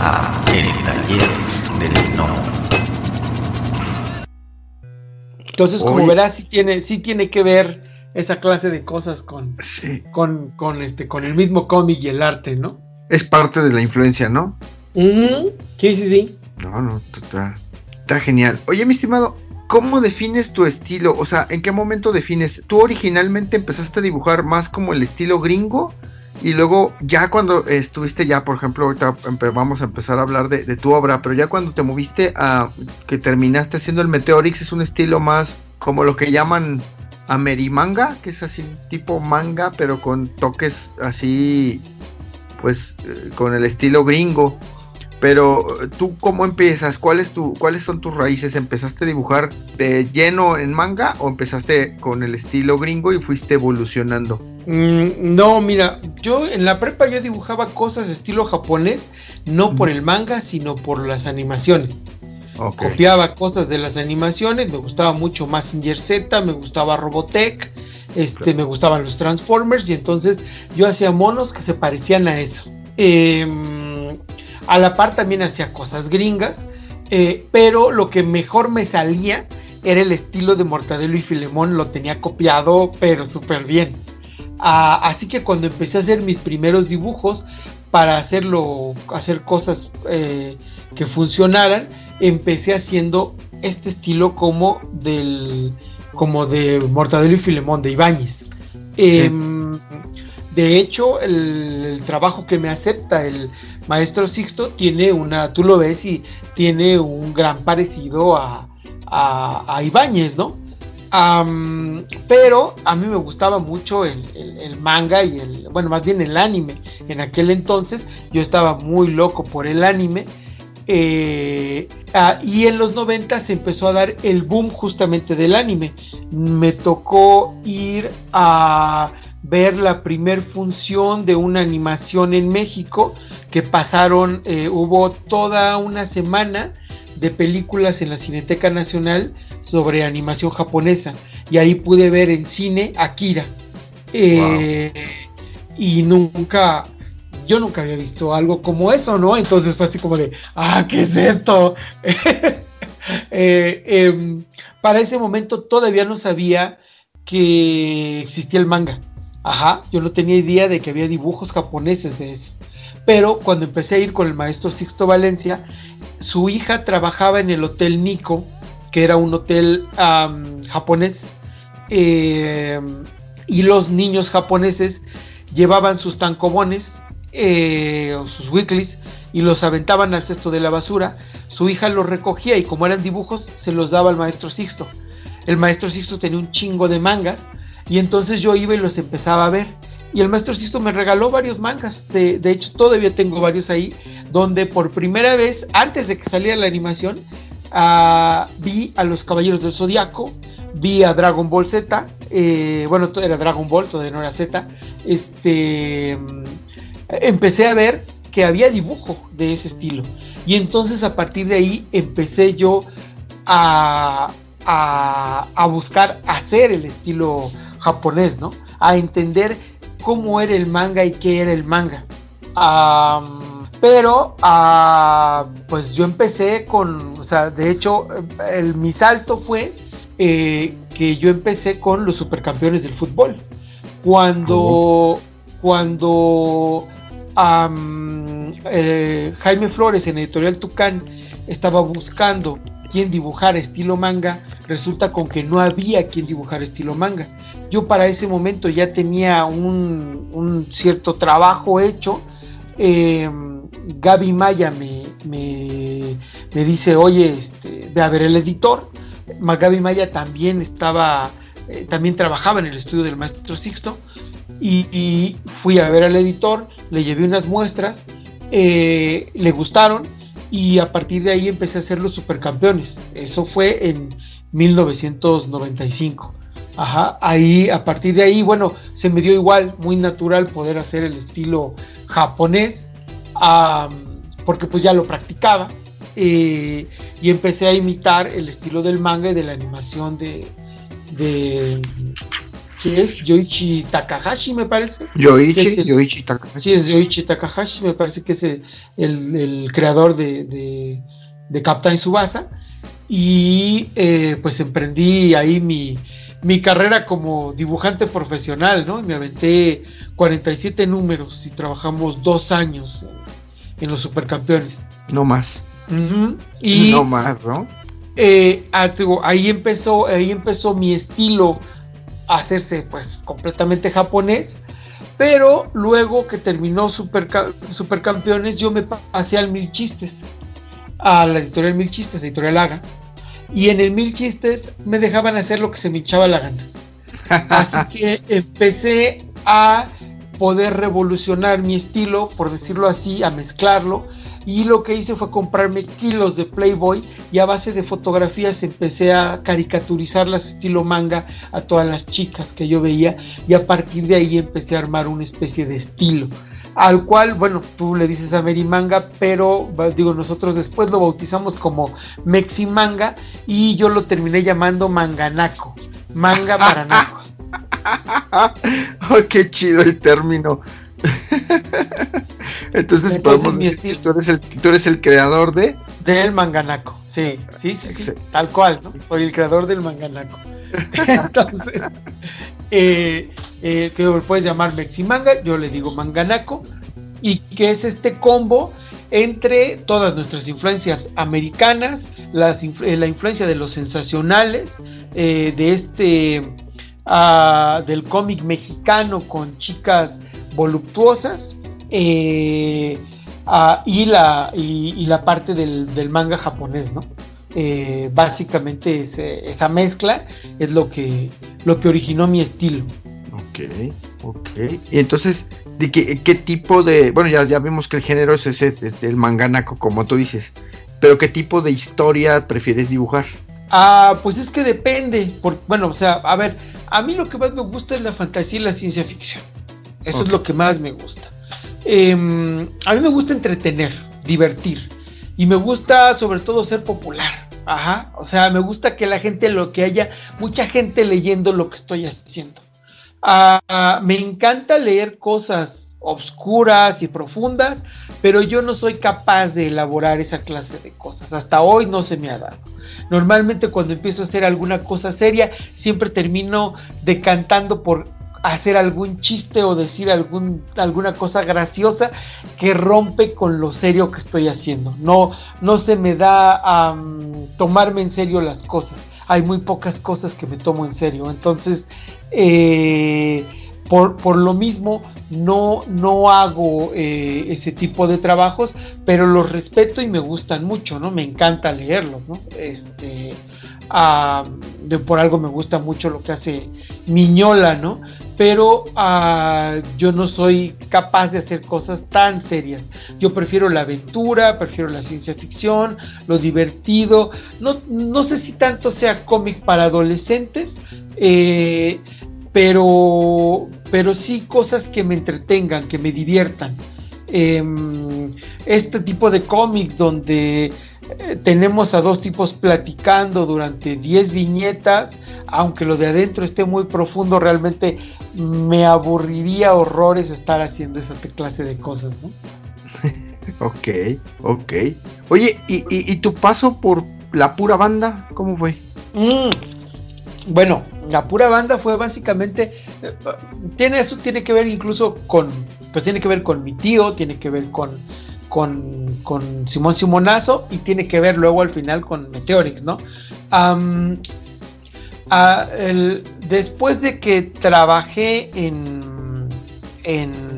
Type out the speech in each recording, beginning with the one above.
a El Taller del No. Entonces, como verás, sí tiene, sí tiene que ver esa clase de cosas con, Sí. con, con, este, con el mismo cómic y el arte, ¿no? Es parte de la influencia, ¿no? Sí, sí, sí. No, no, está, está genial. Oye, mi estimado, ¿cómo defines tu estilo? O sea, ¿en qué momento defines? ¿Tú originalmente empezaste a dibujar más como el estilo gringo? Y luego, ya cuando estuviste ya, por ejemplo, ahorita vamos a empezar a hablar de, tu obra, pero ya cuando te moviste a que terminaste haciendo el Meteorix, es un estilo más como lo que llaman Amerimanga, que es así tipo manga, pero con toques así, pues, eh, con el estilo gringo. Pero eh, tú cómo empiezas? ¿Cuál es tu, ¿Cuáles son tus raíces? ¿Empezaste a dibujar de lleno en manga o empezaste con el estilo gringo y fuiste evolucionando? Mm, no, mira, yo en la prepa yo dibujaba cosas estilo japonés, no por el manga, sino por las animaciones. Copiaba cosas de las animaciones, me gustaba mucho Mazinger Z, me gustaba Robotech, este, me gustaban los Transformers y entonces yo hacía monos que se parecían a eso. Em, a la par también hacía cosas gringas, eh, pero lo que mejor me salía era el estilo de Mortadelo y Filemón, lo tenía copiado, pero súper bien. Ah, así que cuando empecé a hacer mis primeros dibujos para hacerlo, hacer cosas eh, que funcionaran, empecé haciendo este estilo como del, como de Mortadelo y Filemón de Ibáñez. Em, de hecho, el, el trabajo que me acepta el maestro Sixto tiene una, tú lo ves y tiene un gran parecido a, a, a Ibáñez, ¿no? Pero a mí me gustaba mucho el, el- el manga y el, bueno, más bien el anime. En aquel entonces yo estaba muy loco por el anime. eh, ah, y en los 90 se empezó a dar el boom justamente del anime. Me tocó ir a ver la primer función de una animación en México que pasaron, eh, hubo toda una semana de películas en la Cineteca Nacional sobre animación japonesa y ahí pude ver en cine Akira. Eh, y nunca yo nunca había visto algo como eso no entonces fue así como de ah qué es esto Eh, em, para ese momento todavía no sabía que existía el manga ajá yo no tenía idea de que había dibujos japoneses de eso pero cuando empecé a ir con el maestro Sixto Valencia su hija trabajaba en el Hotel Nico, que era un hotel japonés, eh, y los niños japoneses llevaban sus tancobones eh, o sus weeklies y los aventaban al cesto de la basura. Su hija los recogía y como eran dibujos, se los daba al maestro Sixto. El maestro Sixto tenía un chingo de mangas y entonces yo iba y los empezaba a ver. Y el maestro Sixto me regaló varios mangas. De, de hecho, todavía tengo varios ahí. Donde por primera vez, antes de que saliera la animación, ah, vi a los Caballeros del Zodiaco. Vi a Dragon Ball Z. eh, bueno, era Dragon Ball, todavía no era Z. Este. mm, Empecé a ver que había dibujo de ese estilo. Y entonces a partir de ahí empecé yo a, a, a buscar hacer el estilo japonés, ¿no? A entender cómo era el manga y qué era el manga. Pero, ah, pues yo empecé con, o sea, de hecho, el, mi salto fue eh, que yo empecé con los supercampeones del fútbol. Cuando, cuando am, eh, Jaime Flores en Editorial Tucán estaba buscando quién dibujar estilo manga, resulta con que no había quien dibujar estilo manga. Yo para ese momento ya tenía un, cierto trabajo hecho. Eh, Gaby Maya me, me, dice, oye, este, ve a ver el editor. Gaby Maya también estaba, eh, también trabajaba en el estudio del maestro Sixto. Y, y fui a ver al editor, le llevé unas muestras, eh, le gustaron y a partir de ahí empecé a hacer los supercampeones. Eso fue en 1995. Ajá, ahí, a partir de ahí, bueno, se me dio igual, muy natural poder hacer el estilo japonés, porque pues ya lo practicaba, eh, y empecé a imitar el estilo del manga y de la animación de, que es Yoichi Takahashi, me parece. Yoichi, Yoichi Takahashi. Sí, es Yoichi Takahashi, me parece que es el, el, creador de, de, de, Captain Subasa. Y eh, pues emprendí ahí mi, mi carrera como dibujante profesional, ¿no? Me aventé 47 números y trabajamos dos años en los supercampeones. No más. Y no más, ¿no? Eh, ah, ahí empezó, ahí empezó mi estilo hacerse pues completamente japonés. Pero luego que terminó Supercampeones, yo me pasé al Mil Chistes, a la editorial Mil Chistes, editorial Haga. Y en el Mil Chistes me dejaban hacer lo que se me echaba la gana. Así que empecé a poder revolucionar mi estilo, por decirlo así, a mezclarlo. Y lo que hice fue comprarme kilos de Playboy y a base de fotografías empecé a caricaturizarlas estilo manga a todas las chicas que yo veía y a partir de ahí empecé a armar una especie de estilo al cual, bueno, tú le dices a Mary Manga, pero digo, nosotros después lo bautizamos como Mexi Manga y yo lo terminé llamando Manganaco, manga para nacos. oh, qué chido el término. Entonces, podemos decir, tú eres, el, tú eres el creador de del manganaco, sí, sí, sí, tal cual, ¿no? Soy el creador del manganaco. Entonces, eh, eh, que puedes llamar Meximanga, yo le digo manganaco, y que es este combo entre todas nuestras influencias americanas, las, eh, la influencia de los sensacionales, de este del cómic mexicano con chicas voluptuosas eh, y, la, y, la parte del, manga japonés, ¿no? Eh, básicamente esa mezcla es lo que, lo que originó mi estilo. Ok, ok. Y entonces, ¿de qué, tipo de... Bueno, ya, ya vimos que el género es ese, el manganaco, como tú dices, pero ¿qué tipo de historia prefieres dibujar? Ah, pues es que depende. Por, bueno, o sea, a ver, a mí lo que más me gusta es la fantasía y la ciencia ficción. Eso es lo que más me gusta. Em, a mí me gusta entretener, divertir. Y me gusta sobre todo ser popular. Ajá. O sea, me gusta que la gente, lo que haya, mucha gente leyendo lo que estoy haciendo. Ah, me encanta leer cosas obscuras y profundas, pero yo no soy capaz de elaborar esa clase de cosas. Hasta hoy no se me ha dado. Normalmente cuando empiezo a hacer alguna cosa seria, siempre termino decantando por hacer algún chiste o decir algún, alguna cosa graciosa que rompe con lo serio que estoy haciendo. No, no se me da a tomarme en serio las cosas. Hay muy pocas cosas que me tomo en serio. Entonces, eh, por, por, lo mismo, no, no hago eh, ese tipo de trabajos, pero los respeto y me gustan mucho, ¿no? Me encanta leerlos, ¿no? Este, de, por algo me gusta mucho lo que hace Miñola, ¿no? Pero ah, yo no soy capaz de hacer cosas tan serias. Yo prefiero la aventura, prefiero la ciencia ficción, lo divertido. No, no sé si tanto sea cómic para adolescentes, eh, pero, pero sí cosas que me entretengan, que me diviertan. Em, este tipo de cómics donde eh, tenemos a dos tipos platicando durante 10 viñetas, aunque lo de adentro esté muy profundo, realmente me aburriría horrores estar haciendo esa clase de cosas, ¿no? ok, ok. Oye, ¿y, tu paso por la pura banda, cómo fue? Mm, bueno, la pura banda fue básicamente eh, tiene eso tiene que ver incluso con pues tiene que ver con mi tío tiene que ver con con, con Simón Simonazo y tiene que ver luego al final con Meteorix no después de que trabajé en en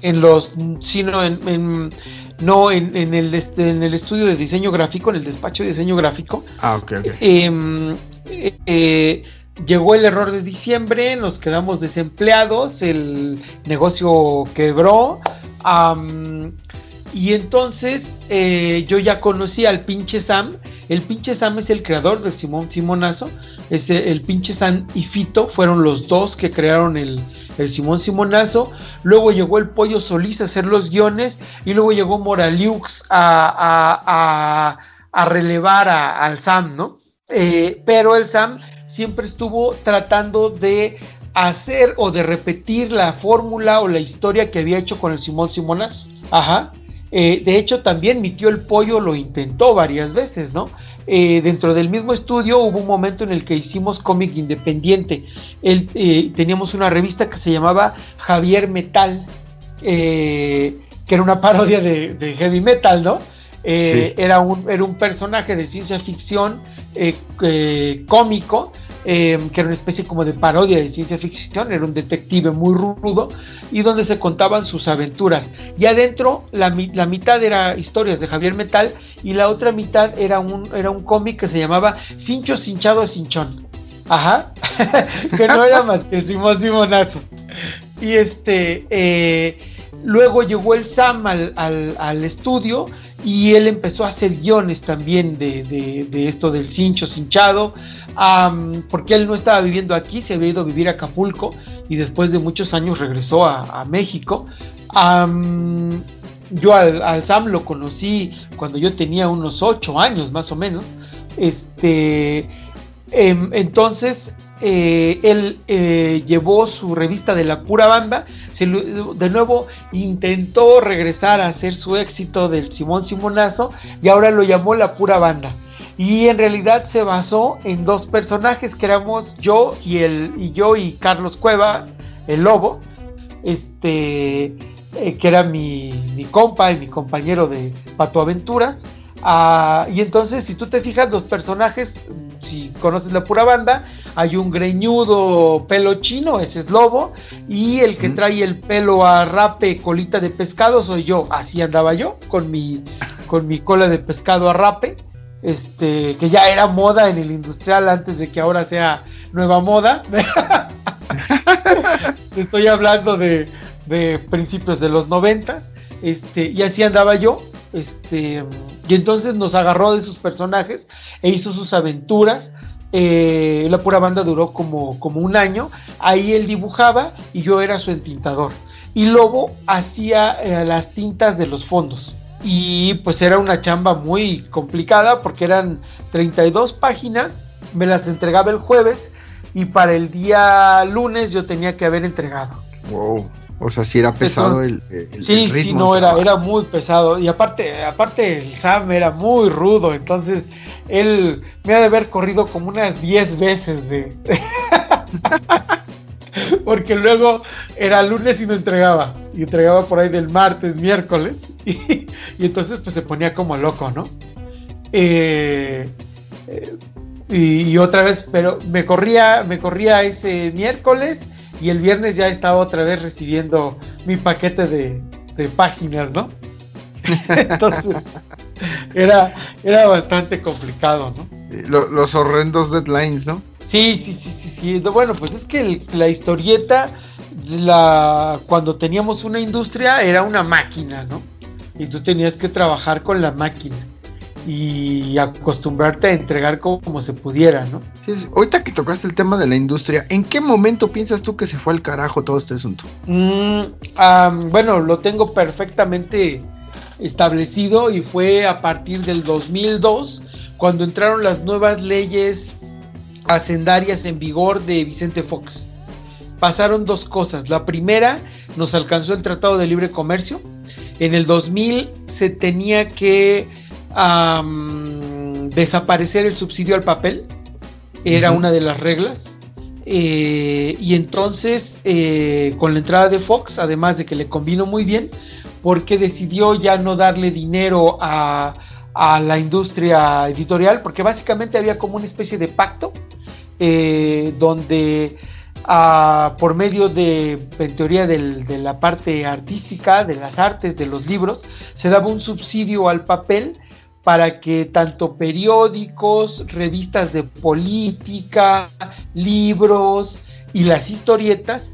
en los sino en no, en, en, el, este, en el estudio de diseño gráfico, en el despacho de diseño gráfico. Ah, ok, em, eh, llegó el error de diciembre, nos quedamos desempleados, el negocio quebró. y entonces eh, yo ya conocí al pinche Sam. El pinche Sam es el creador del Simón Simonazo. Es el pinche Sam y Fito fueron los dos que crearon el, Simón Simonazo, luego llegó el Pollo Solís a hacer los guiones y luego llegó Moraliux a, a, a, relevar al Sam, ¿no? Eh, pero el Sam siempre estuvo tratando de hacer o de repetir la fórmula o la historia que había hecho con el Simón Simonazo. Ajá. Eh, de hecho, también mi tío el pollo lo intentó varias veces, ¿no? Eh, dentro del mismo estudio hubo un momento en el que hicimos cómic independiente. Eh, teníamos una revista que se llamaba Javier Metal, que era una parodia de, heavy metal, ¿no? era, un, era un personaje de ciencia ficción cómico Em, que era una especie como de parodia de ciencia ficción, era un detective muy rudo y donde se contaban sus aventuras. Y adentro la, mitad era historias de Javier Metal y la otra mitad era un, era un cómic que se llamaba Cincho Cinchado Cinchón. Ajá, que no era más que el Simón Simonazo. Y este, eh, luego llegó el Sam al, al estudio y él empezó a hacer guiones también de, esto del cincho cinchado, porque él no estaba viviendo aquí, se había ido a vivir a Acapulco y después de muchos años regresó a, México. yo al, Sam lo conocí cuando yo tenía unos ocho años más o menos. Este, em, entonces eh, él eh, llevó su revista de la pura banda, de nuevo intentó regresar a hacer su éxito del Simón Simonazo y ahora lo llamó la pura banda. Y en realidad se basó en dos personajes que éramos yo y el y yo y Carlos Cuevas, el lobo, este eh, que era mi, mi, compa y mi compañero de Pato Aventuras. Ah, y entonces, si tú te fijas, los personajes si conoces la pura banda, hay un greñudo pelo chino, ese es Lobo, y el que trae el pelo a rape, colita de pescado, soy yo. Así andaba yo, con mi, con mi cola de pescado a rape, este, que ya era moda en el industrial antes de que ahora sea nueva moda. Estoy hablando de, de principios de los noventas, este, y así andaba yo, este, y entonces nos agarró de sus personajes e hizo sus aventuras. Eh, la pura banda duró como, como un año. Ahí él dibujaba y yo era su entintador. Y Lobo hacía eh, las tintas de los fondos. Y pues era una chamba muy complicada porque eran 32 páginas. Me las entregaba el jueves y para el día lunes yo tenía que haber entregado. Wow. O sea, si era pesado el, Sí, sí, no, era, era muy pesado. Y aparte, aparte el Sam era muy rudo, entonces él me ha de haber corrido como unas 10 veces de... Porque luego era lunes y no entregaba. Y entregaba por ahí del martes, miércoles. Y, entonces pues se ponía como loco, ¿no? Eh, eh, y, y, otra vez, pero me corría, me corría ese miércoles y el viernes ya estaba otra vez recibiendo mi paquete de, páginas, ¿no? Entonces, era, era bastante complicado, ¿no? Los, horrendos deadlines, ¿no? Sí, sí, sí, sí, sí. Bueno, pues es que la historieta, la, cuando teníamos una industria, era una máquina, ¿no? Y tú tenías que trabajar con la máquina y acostumbrarte a entregar como, se pudiera, ¿no? Sí, ahorita que tocaste el tema de la industria, ¿en qué momento piensas tú que se fue al carajo todo este asunto? Mm, bueno, lo tengo perfectamente establecido y fue a partir del 2002 cuando entraron las nuevas leyes hacendarias en vigor de Vicente Fox. Pasaron dos cosas. La primera, nos alcanzó el Tratado de Libre Comercio. En el 2000 se tenía que desaparecer el subsidio al papel, era una de las reglas. Eh, y entonces, eh, con la entrada de Fox, además de que le convino muy bien, porque decidió ya no darle dinero a, la industria editorial, porque básicamente había como una especie de pacto, eh, donde ah, por medio de, en teoría, de la parte artística, de las artes, de los libros, se daba un subsidio al papel para que tanto periódicos, revistas de política, libros y las historietas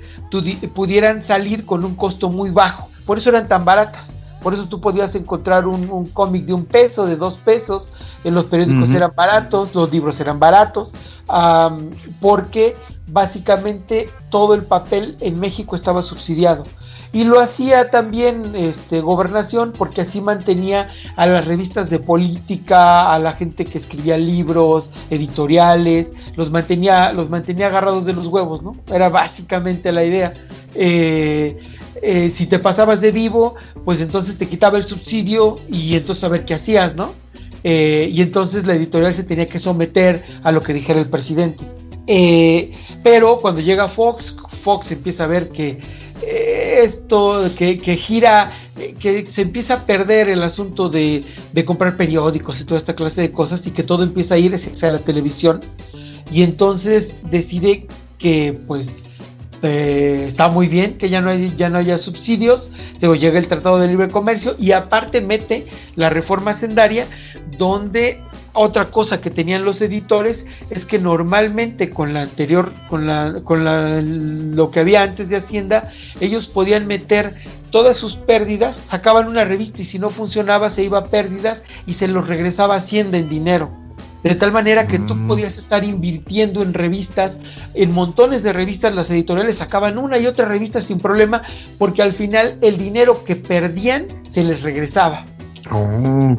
pudieran salir con un costo muy bajo. Por eso eran tan baratas. Por eso tú podías encontrar un, cómic de un peso, de dos pesos. En los periódicos eran baratos, los libros eran baratos, porque básicamente todo el papel en México estaba subsidiado. Y lo hacía también este, gobernación porque así mantenía a las revistas de política, a la gente que escribía libros, editoriales, los mantenía, los mantenía agarrados de los huevos, ¿no? Era básicamente la idea. Eh, eh, si te pasabas de vivo, pues entonces te quitaba el subsidio y entonces a ver qué hacías, ¿no? Eh, y entonces la editorial se tenía que someter a lo que dijera el presidente. pero cuando llega Fox, Fox empieza a ver que esto, que, gira, que se empieza a perder el asunto de, comprar periódicos y toda esta clase de cosas y que todo empieza a ir hacia la televisión. Y entonces decide que pues eh, está muy bien que ya no, hay, ya no haya subsidios, luego llega el Tratado de Libre Comercio y aparte mete la reforma sendaria donde otra cosa que tenían los editores es que normalmente con la anterior, con la, con la, lo que había antes de Hacienda, ellos podían meter todas sus pérdidas, sacaban una revista y si no funcionaba se iba a pérdidas y se los regresaba Hacienda en dinero. De tal manera que tú mm. podías estar invirtiendo en revistas, en montones de revistas, las editoriales sacaban una y otra revista sin problema, porque al final el dinero que perdían se les regresaba. Oh,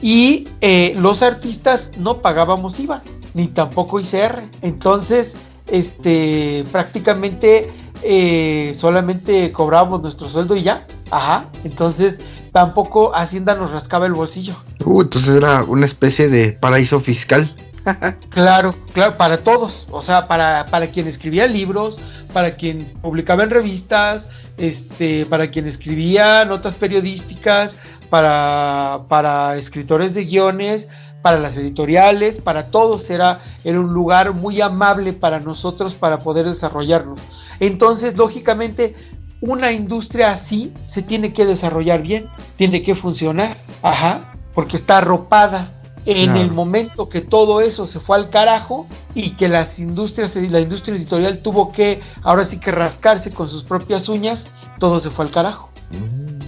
y eh, los artistas no pagábamos IVA, ni tampoco ICR. Entonces, este, prácticamente eh, solamente cobrábamos nuestro sueldo y ya. Ajá. Entonces, tampoco Hacienda nos rascaba el bolsillo. Uh, entonces era una especie de paraíso fiscal. claro, claro, para todos, o sea, para, para quien escribía libros, para quien publicaba en revistas, este, para quien escribía notas periodísticas, para, para escritores de guiones, para las editoriales, para todos era, era un lugar muy amable para nosotros para poder desarrollarnos. Entonces, lógicamente, una industria así se tiene que desarrollar bien, tiene que funcionar, ajá, porque está arropada. En el momento que todo eso se fue al carajo y que las industrias, la industria editorial tuvo que, ahora sí que rascarse con sus propias uñas, todo se fue al carajo. Mm,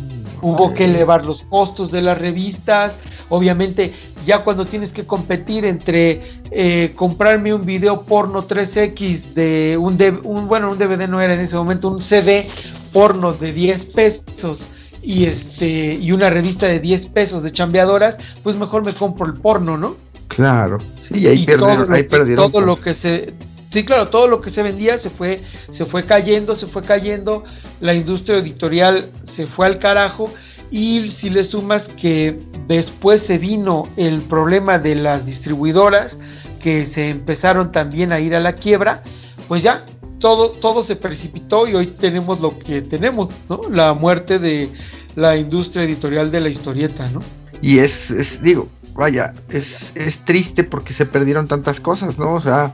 Hubo que elevar los costos de las revistas, obviamente ya cuando tienes que competir entre eh, comprarme un video porno 3X de un, un, bueno, un DVD no era en ese momento, un CD porno de 10 pesos y este y una revista de 10 pesos de chambeadoras, pues mejor me compro el porno, ¿no? Claro. Sí, ahí, perdieron, ahí perdieron. Todo lo que se Sí, claro, todo lo que se vendía se fue se fue cayendo, se fue cayendo, la industria editorial se fue al carajo y si le sumas que después se vino el problema de las distribuidoras que se empezaron también a ir a la quiebra, pues ya todo, todo se precipitó y hoy tenemos lo que tenemos, ¿no? La muerte de la industria editorial de la historieta, ¿no? Y es, digo, vaya, es, es triste porque se perdieron tantas cosas, ¿no? O sea,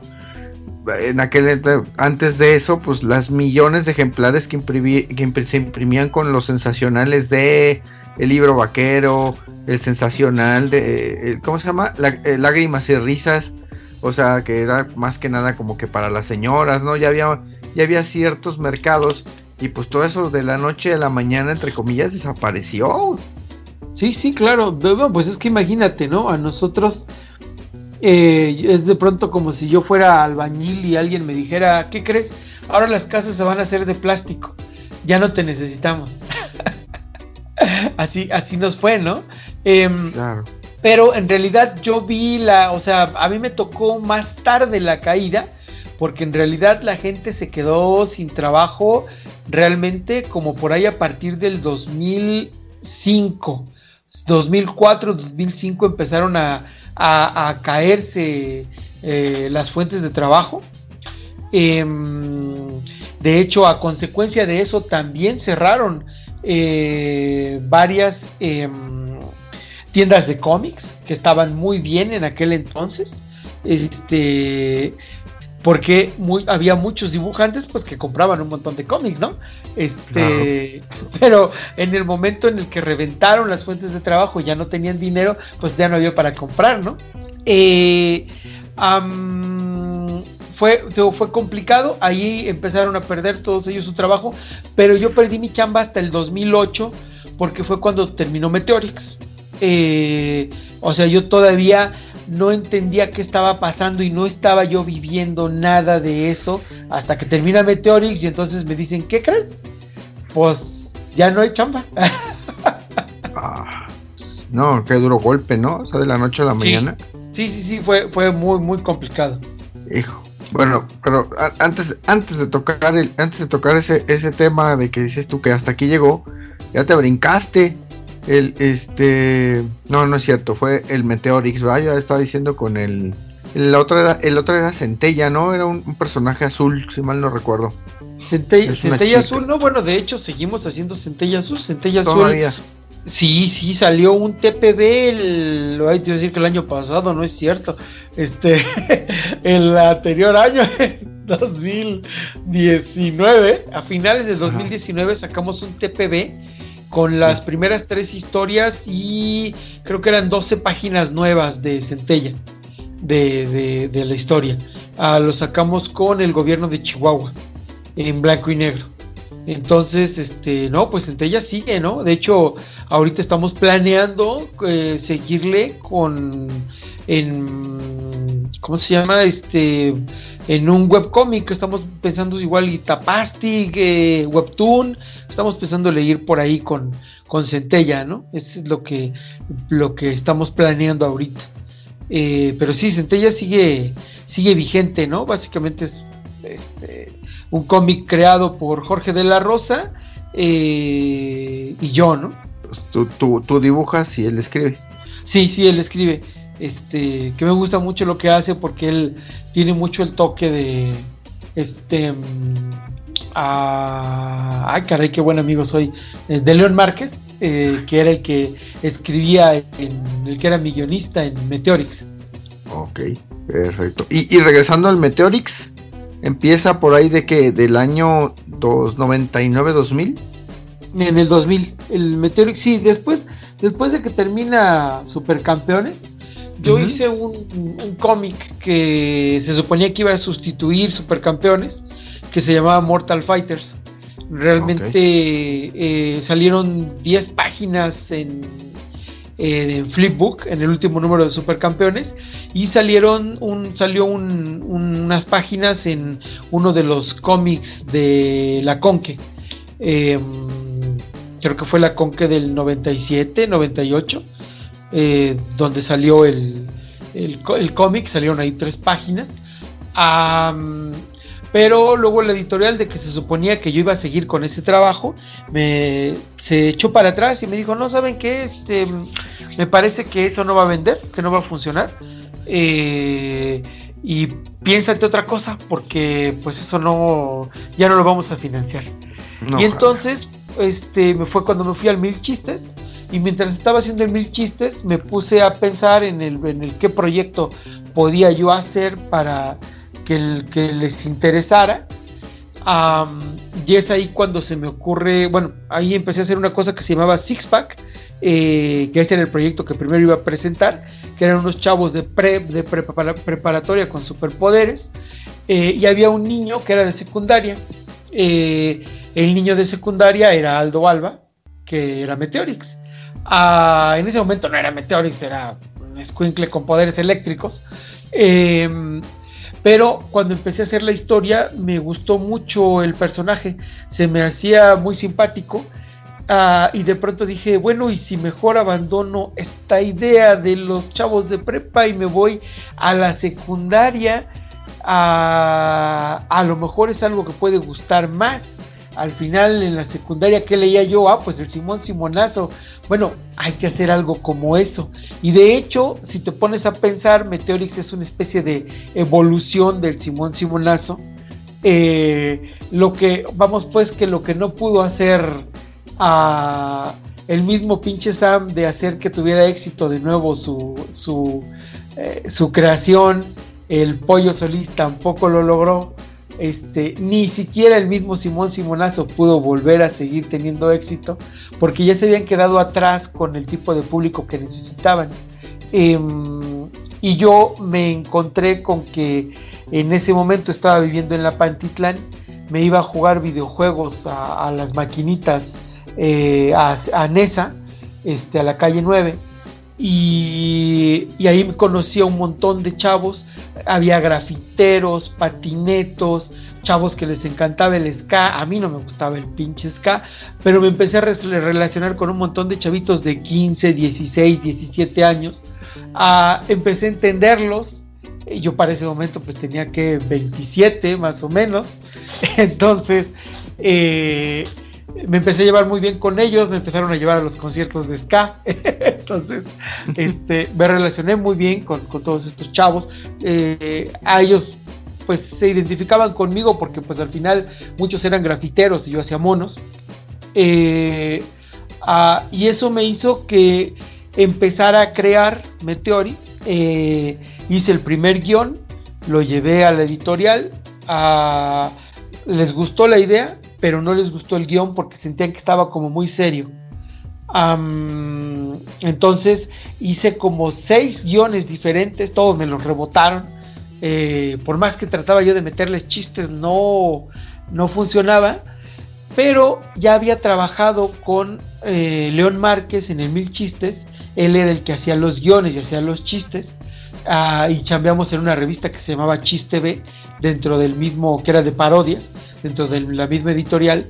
en aquel antes de eso, pues las millones de ejemplares que, se imprimían con los sensacionales de el libro vaquero, el sensacional de, ¿cómo se llama? Eh, lágrimas y risas, o sea, que era más que nada como que para las señoras, ¿no? Ya había, ya había ciertos mercados y pues todo eso de la noche a la mañana, entre comillas, desapareció. Sí, sí, claro. Pues es que imagínate, ¿no? A nosotros eh, es de pronto como si yo fuera albañil y alguien me dijera, ¿qué crees? Ahora las casas se van a hacer de plástico. Ya no te necesitamos. así, así nos fue, ¿no? Em, claro. Pero en realidad yo vi la, o sea, a mí me tocó más tarde la caída, porque en realidad la gente se quedó sin trabajo realmente como por ahí a partir del 2005. 2004, 2005 empezaron a, caerse eh, las fuentes de trabajo. Em, de hecho, a consecuencia de eso también cerraron eh, varias em, tiendas de cómics que estaban muy bien en aquel entonces. Este, porque había muchos dibujantes pues que compraban un montón de cómics, ¿no? Este, pero en el momento en el que reventaron las fuentes de trabajo y ya no tenían dinero, pues ya no había para comprar, ¿no? Eh, fue, fue complicado, ahí empezaron a perder todos ellos su trabajo, pero yo perdí mi chamba hasta el 2008 porque fue cuando terminó Meteorix. Eh, o sea, yo todavía no entendía qué estaba pasando y no estaba yo viviendo nada de eso hasta que termina Meteorix y entonces me dicen, ¿qué crees? Pues ya no hay chamba. Ah, no, qué duro golpe, ¿no? O sea, de la noche a la mañana. Sí, sí, sí, fue, fue muy, muy complicado. Hijo. Bueno, pero antes, antes de tocar el, antes de tocar ese, ese tema de que dices tú que hasta aquí llegó, ya te brincaste. El este no, no es cierto, fue el Meteorix, vaya, estaba diciendo con el el otro era, el otro era Centella, ¿no? Era un, personaje azul, si mal no recuerdo. Centella, Centella Azul, no, bueno, de hecho seguimos haciendo Centella Azul, Centella Azul. Sí, sí, salió un TPB, el, lo hay que decir que el año pasado, no es cierto. Este, el anterior año, 2019, a finales del 2019 sacamos un TPB con las primeras tres historias y creo que eran 12 páginas nuevas de Centella de, de, la historia. Ah, lo sacamos con el gobierno de Chihuahua, en blanco y negro. Entonces, este, no, pues Centella sigue, ¿no? De hecho, ahorita estamos planeando eh, seguirle con, en, ¿cómo se llama? Este, en un webcómic, estamos pensando igual y Tapastic, eh, Webtoon, estamos pensando leer por ahí con, con Centella, ¿no? Eso es lo que, lo que estamos planeando ahorita. Eh, pero sí, Centella sigue, sigue vigente, ¿no? Básicamente es este, un cómic creado por Jorge de la Rosa eh, y yo, ¿no? Tú, tú, dibujas y él escribe. Sí, sí, él escribe. Este, que me gusta mucho lo que hace porque él tiene mucho el toque de este mm, ay caray qué buen amigo soy eh, de León Márquez eh, que era el que escribía, en, el que era mi guionista en Meteorix. Ok, perfecto. Y, regresando al Meteorix, empieza por ahí de que del año 99-2000. En el 2000, el Meteorix, sí, después, después de que termina Supercampeones, yo hice un, un cómic que se suponía que iba a sustituir Supercampeones, que se llamaba Mortal Fighters. Realmente eh, salieron 10 páginas en, eh, Flipbook, en el último número de Supercampeones, y salieron un, salió unas páginas en uno de los cómics de la Conque. Em, creo que fue la Conque del 97, 98, eh, donde salió el, el, cómic, salieron ahí tres páginas. Pero luego la editorial de que se suponía que yo iba a seguir con ese trabajo, me se echó para atrás y me dijo, no saben qué, este, me parece que eso no va a vender, que no va a funcionar. Eh, y piénsate otra cosa, porque pues eso no, ya no lo vamos a financiar. y entonces, este, me fue cuando me fui al Mil Chistes, y mientras estaba haciendo el Mil Chistes, me puse a pensar en el, en el qué proyecto podía yo hacer para que, les interesara. y es ahí cuando se me ocurre, bueno, ahí empecé a hacer una cosa que se llamaba Six Pack, eh, que ese era el proyecto que primero iba a presentar, que eran unos chavos de, pre, de preparatoria con superpoderes, eh, y había un niño que era de secundaria. Eh, el niño de secundaria era Aldo Alba, que era Meteorix. Ah, en ese momento no era Meteorix, era un squinkle con poderes eléctricos. Pero cuando empecé a hacer la historia me gustó mucho el personaje, se me hacía muy simpático ah, y de pronto dije, bueno, y si mejor abandono esta idea de los chavos de prepa y me voy a la secundaria, a lo mejor es algo que puede gustar más al final en la secundaria que leía yo, ah, pues el Simón Simonazo. Bueno, hay que hacer algo como eso. Y de hecho, si te pones a pensar, Meteorix es una especie de evolución del Simón Simonazo. Eh, lo que, vamos pues, que lo que no pudo hacer a el mismo pinche Sam de hacer que tuviera éxito de nuevo su, su, eh, su creación, el pollo Solís tampoco lo logró este, ni siquiera el mismo Simón Simonazo pudo volver a seguir teniendo éxito porque ya se habían quedado atrás con el tipo de público que necesitaban. Em, y yo me encontré con que en ese momento estaba viviendo en la Pantitlán, me iba a jugar videojuegos a, las maquinitas, eh, a, Nesa, este, a la calle 9 y, y, ahí conocí a un montón de chavos, había grafiteros, patinetos, chavos que les encantaba el ska, a mí no me gustaba el pinche ska, pero me empecé a relacionar con un montón de chavitos de 15, 16, 17 años, ah, empecé a entenderlos, yo para ese momento pues tenía que 27 más o menos, entonces... Eh, me empecé a llevar muy bien con ellos, me empezaron a llevar a los conciertos de ska, entonces este, me relacioné muy bien con, todos estos chavos, eh, a ellos pues se identificaban conmigo porque pues al final muchos eran grafiteros y yo hacía monos, eh, y eso me hizo que empezara a crear Meteori, eh, hice el primer guion, lo llevé a la editorial, les gustó la idea, pero no les gustó el guion porque sentían que estaba como muy serio. entonces hice como seis guiones diferentes, todos me los rebotaron. Eh, por más que trataba yo de meterles chistes, no, no funcionaba. Pero ya había trabajado con eh, León Márquez en el Mil Chistes. Él era el que hacía los guiones y hacía los chistes. Ah, y chambeamos en una revista que se llamaba Chiste B, dentro del mismo, que era de parodias dentro de la misma editorial.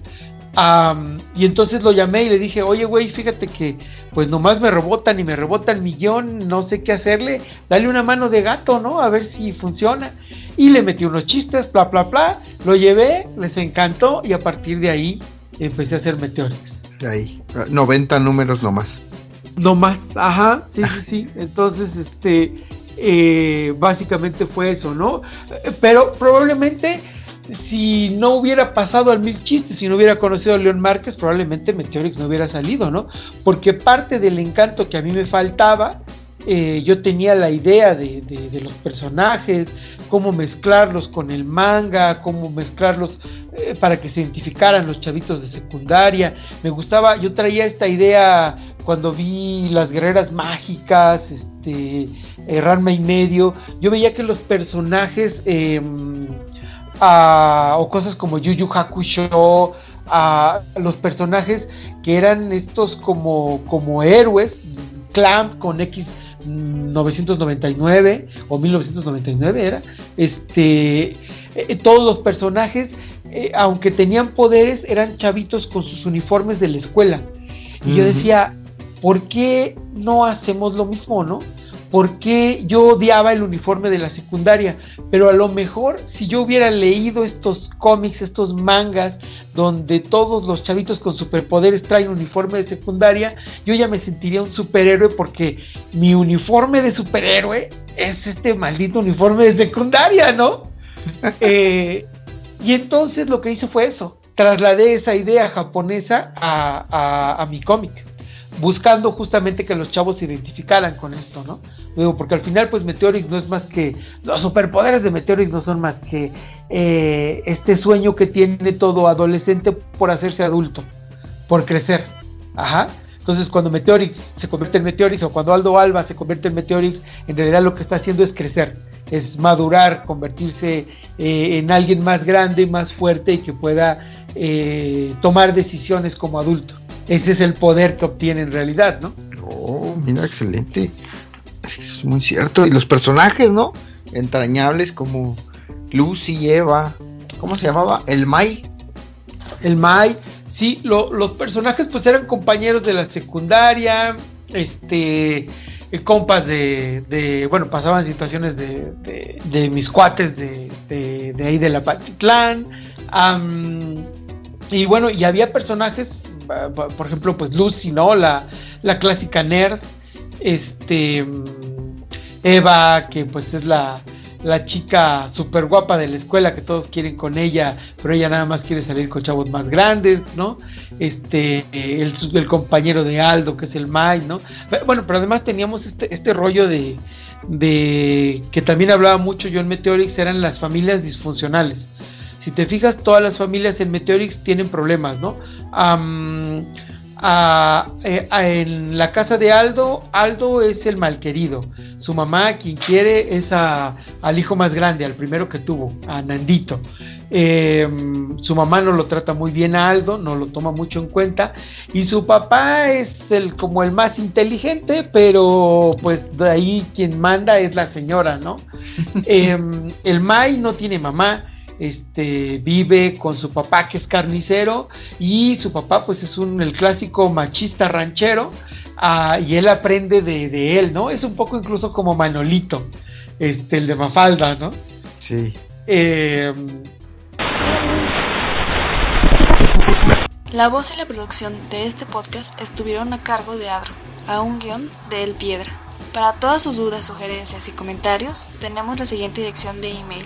y entonces lo llamé y le dije, oye, güey, fíjate que pues nomás me rebotan y me rebotan millón, no sé qué hacerle, dale una mano de gato, ¿no? A ver si funciona. Y le metí unos chistes, bla, bla, bla, lo llevé, les encantó y a partir de ahí empecé a hacer Meteorix. Ahí, 90 números nomás. Nomás, ajá, sí, sí, sí. Entonces, este, eh, básicamente fue eso, ¿no? Pero probablemente si no hubiera pasado al mil chistes, si no hubiera conocido a León Márquez, probablemente Meteorix no hubiera salido, ¿no? Porque parte del encanto que a mí me faltaba, eh, yo tenía la idea de, los personajes, cómo mezclarlos con el manga, cómo mezclarlos eh, para que se identificaran los chavitos de secundaria. Me gustaba, yo traía esta idea cuando vi las guerreras mágicas, este, eh, y medio. Yo veía que los personajes em, o cosas como Yu Yu Hakusho, a los personajes que eran estos como, como héroes, Clamp con X 999 o 1999 era, este, eh, todos los personajes, eh, aunque tenían poderes, eran chavitos con sus uniformes de la escuela. Y yo decía, ¿por qué no hacemos lo mismo, no? Porque yo odiaba el uniforme de la secundaria, pero a lo mejor si yo hubiera leído estos cómics, estos mangas, donde todos los chavitos con superpoderes traen uniforme de secundaria, yo ya me sentiría un superhéroe porque mi uniforme de superhéroe es este maldito uniforme de secundaria, ¿no? Eh, y entonces lo que hice fue eso, trasladé esa idea japonesa a mi cómic buscando justamente que los chavos se identificaran con esto, ¿no? Porque al final, pues Meteorix no es más que. Los superpoderes de Meteorix no son más que eh, este sueño que tiene todo adolescente por hacerse adulto, por crecer. Ajá. Entonces, cuando Meteorix se convierte en Meteorix o cuando Aldo Alba se convierte en Meteorix, en realidad lo que está haciendo es crecer, es madurar, convertirse eh, en alguien más grande, más fuerte y que pueda eh, tomar decisiones como adulto. Ese es el poder que obtiene en realidad, ¿no? Oh, mira, excelente. Es muy cierto. Y los personajes, ¿no? Entrañables como Lucy, Eva. ¿Cómo se llamaba? El Mai. El Mai. Sí, los personajes pues eran compañeros de la secundaria, este, eh, compas de, bueno, pasaban situaciones de, de, mis cuates de, de, ahí de la Patitlán. y bueno, y había personajes por ejemplo, pues Lucy, ¿no? La, la clásica nerd, este, Eva, que pues es la, la chica súper guapa de la escuela que todos quieren con ella, pero ella nada más quiere salir con chavos más grandes, ¿no? Este, el, el compañero de Aldo, que es el Mike, ¿no? Bueno, pero además teníamos este, este rollo de, de que también hablaba mucho yo en Meteorix, eran las familias disfuncionales. Si te fijas, todas las familias en Meteorix tienen problemas, ¿no? En la casa de Aldo, Aldo es el malquerido. Su mamá, quien quiere, es al hijo más grande, al primero que tuvo, a Nandito. Eh, su mamá no lo trata muy bien a Aldo, no lo toma mucho en cuenta. Y su papá es el como el más inteligente, pero pues de ahí quien manda es la señora, ¿no? Em, el Mai no tiene mamá. Este vive con su papá que es carnicero y su papá pues es un el clásico machista ranchero ah, y él aprende de, de, él, ¿no? Es un poco incluso como Manolito, este el de Mafalda, ¿no? Sí. Eh, La voz y la producción de este podcast estuvieron a cargo de Adro, a un guion de El Piedra. Para todas sus dudas, sugerencias y comentarios, tenemos la siguiente dirección de email: